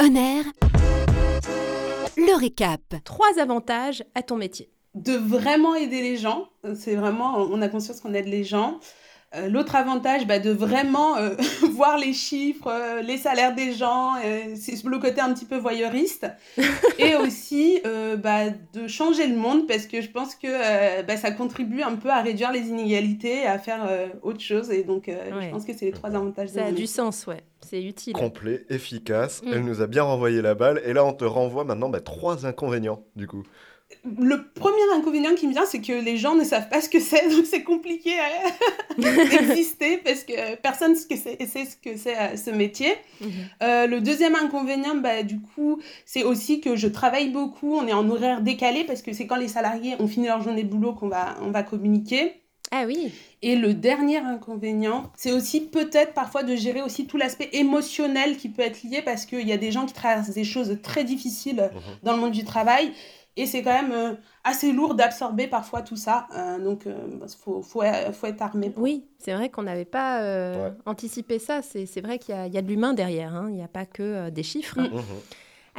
Honneur. Le récap. Trois avantages à ton métier. De vraiment aider les gens. C'est vraiment, on a conscience qu'on aide les gens. Euh, l'autre avantage, bah, de vraiment euh, voir les chiffres, euh, les salaires des gens, c'est le côté un petit peu voyeuriste. et aussi bah, de changer le monde parce que je pense que bah, ça contribue un peu à réduire les inégalités, à faire autre chose. Et donc, je pense que c'est les trois avantages. Ça a du sens, ouais. C'est utile. Complet, efficace. Mm. Elle nous a bien renvoyé la balle. Et là, on te renvoie maintenant trois inconvénients, du coup le premier inconvénient qui me vient, c'est que les gens ne savent pas ce que c'est, donc c'est compliqué d'exister parce que personne ne sait ce que c'est euh, ce métier. Mhm. Euh, le deuxième inconvénient, bah, du coup, c'est aussi que je travaille beaucoup, on est en horaire décalé parce que c'est quand les salariés ont fini leur journée de boulot qu'on va, on va communiquer. Ah oui. Et le dernier inconvénient, c'est aussi peut-être parfois de gérer aussi tout l'aspect émotionnel qui peut être lié parce qu'il y a des gens qui traversent des choses très difficiles mhm. dans le monde du travail et c'est quand même euh, assez lourd d'absorber parfois tout ça. Euh, donc, il euh, faut, faut, faut, être armé. Oui, c'est vrai qu'on n'avait pas anticipé ça. C'est vrai qu'il y, y, a de l'humain derrière. Hein. Il n'y a pas que des chiffres. Mm.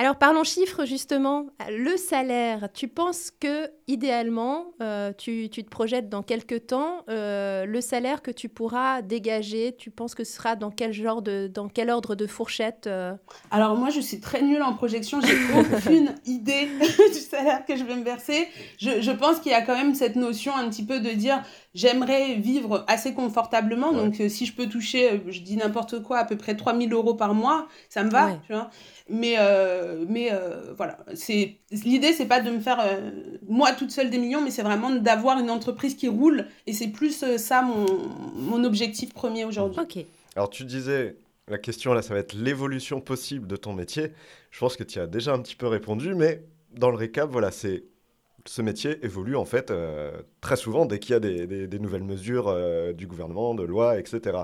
Alors parlons chiffres justement. Le salaire, tu penses que idéalement, euh, tu, te projettes dans quelques temps, euh, le salaire que tu pourras dégager, tu penses que ce sera dans quel genre de, dans quel ordre de fourchette euh? Alors moi, je suis très nulle en projection, j'ai aucune idée du salaire que je vais me verser. Je, je pense qu'il y a quand même cette notion un petit peu de dire j'aimerais vivre assez confortablement. Donc, si je peux toucher, je dis n'importe quoi, à peu près 3000 euros par mois, ça me va, tu vois. Mais, euh, mais euh, voilà, c'est l'idée, c'est pas de me faire euh, moi toute seule des millions, mais c'est vraiment d'avoir une entreprise qui roule. Et c'est plus ça mon, mon, objectif premier aujourd'hui. Ok. Alors tu disais, la question là, ça va être l'évolution possible de ton métier. Je pense que tu as déjà un petit peu répondu, mais dans le récap, voilà, c'est ce métier évolue en fait très souvent dès qu'il y a des, des, des nouvelles mesures du gouvernement, de loi, etc.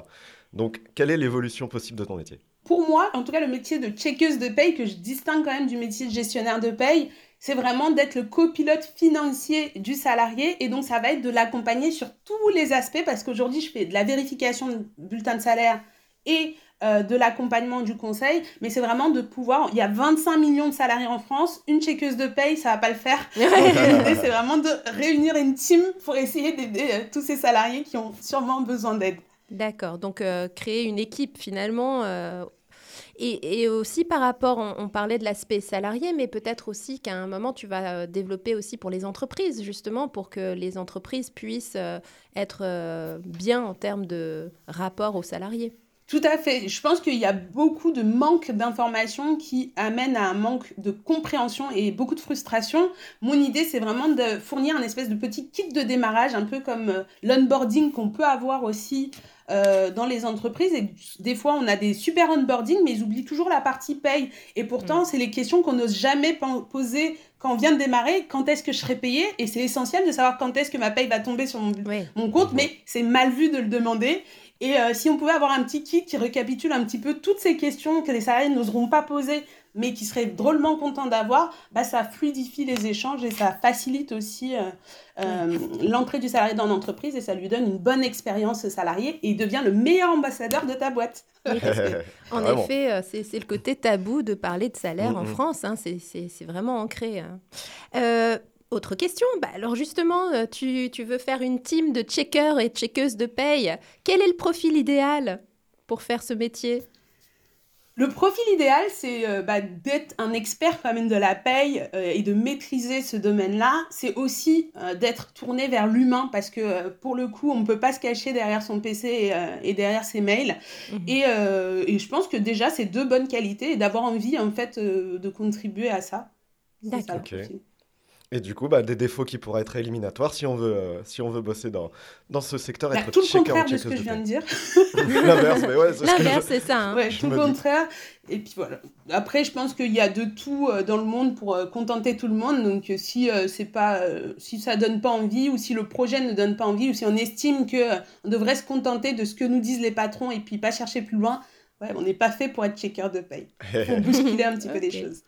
Donc, quelle est l'évolution possible de ton métier? Pour moi, en tout cas, le métier de checkeuse de paye, que je distingue quand même du métier de gestionnaire de paye, c'est vraiment d'être le copilote financier du salarié. Et donc, ça va être de l'accompagner sur tous les aspects, parce qu'aujourd'hui, je fais de la vérification de bulletin de salaire et euh, de l'accompagnement du conseil, mais c'est vraiment de pouvoir. Il y a 25 millions de salariés en France, une checkeuse de paye, ça va pas le faire. c'est vraiment de réunir une team pour essayer d'aider euh, tous ces salariés qui ont sûrement besoin d'aide. D'accord, donc euh, créer une équipe finalement. Euh, et, aussi par rapport, on, parlait de l'aspect salarié, mais peut-être aussi qu'à un moment, tu vas euh, développer aussi pour les entreprises, justement, pour que les entreprises puissent être bien en termes de rapport aux salariés. Tout à fait. Je pense qu'il y a beaucoup de manque d'informations qui amènent à un manque de compréhension et beaucoup de frustration. Mon idée, c'est vraiment de fournir un espèce de petit kit de démarrage, un peu comme l'onboarding qu'on peut avoir aussi euh, dans les entreprises. Et des fois, on a des super onboarding, mais ils oublient toujours la partie paye. Et pourtant, mm. c'est les questions qu'on n'ose jamais poser quand on vient de démarrer. Quand est-ce que je serai payé Et c'est essentiel de savoir quand est-ce que ma paye va tomber sur mon, mon compte, mais c'est mal vu de le demander. Et euh, si on pouvait avoir un petit kit qui récapitule un petit peu toutes ces questions que les salariés n'oseront pas poser mais qui serait drôlement content d'avoir, bah, ça fluidifie les échanges et ça facilite aussi euh, euh, l'entrée du salarié dans l'entreprise et ça lui donne une bonne expérience salarié et il devient le meilleur ambassadeur de ta boîte. en effet, euh, c'est le côté tabou de parler de salaire en France, hein, c'est vraiment ancré. Hein. Autre question, bah, alors justement, tu, tu veux faire une team de checkers et checkeuses de paye. Quel est le profil idéal pour faire ce métier? Le profil idéal, c'est euh, bah, d'être un expert quand même de la paye euh, et de maîtriser ce domaine-là. C'est aussi euh, d'être tourné vers l'humain parce que pour le coup, on ne peut pas se cacher derrière son PC et, derrière ses mails. Mhm. Et, et, je pense que déjà, c'est deux bonnes qualités et d'avoir envie en fait de contribuer à ça. D'accord. Et du coup, bah, des défauts qui pourraient être éliminatoires si on veut, euh, si on veut bosser dans, dans ce secteur. Bah, tout le contraire de ce que je viens de dire. L'inverse, mais ouais, c'est ça. Hein. Ouais, tout le contraire. Et puis voilà. Après, je pense qu'il y a de tout euh, dans le monde pour euh, contenter tout le monde. Donc, si c'est pas, si ça donne pas envie, ou si le projet ne donne pas envie, ou si on estime que on devrait se contenter de ce que nous disent les patrons et puis pas chercher plus loin, ouais, on n'est pas fait pour être checker de paye. Pour bousculer un petit peu des choses.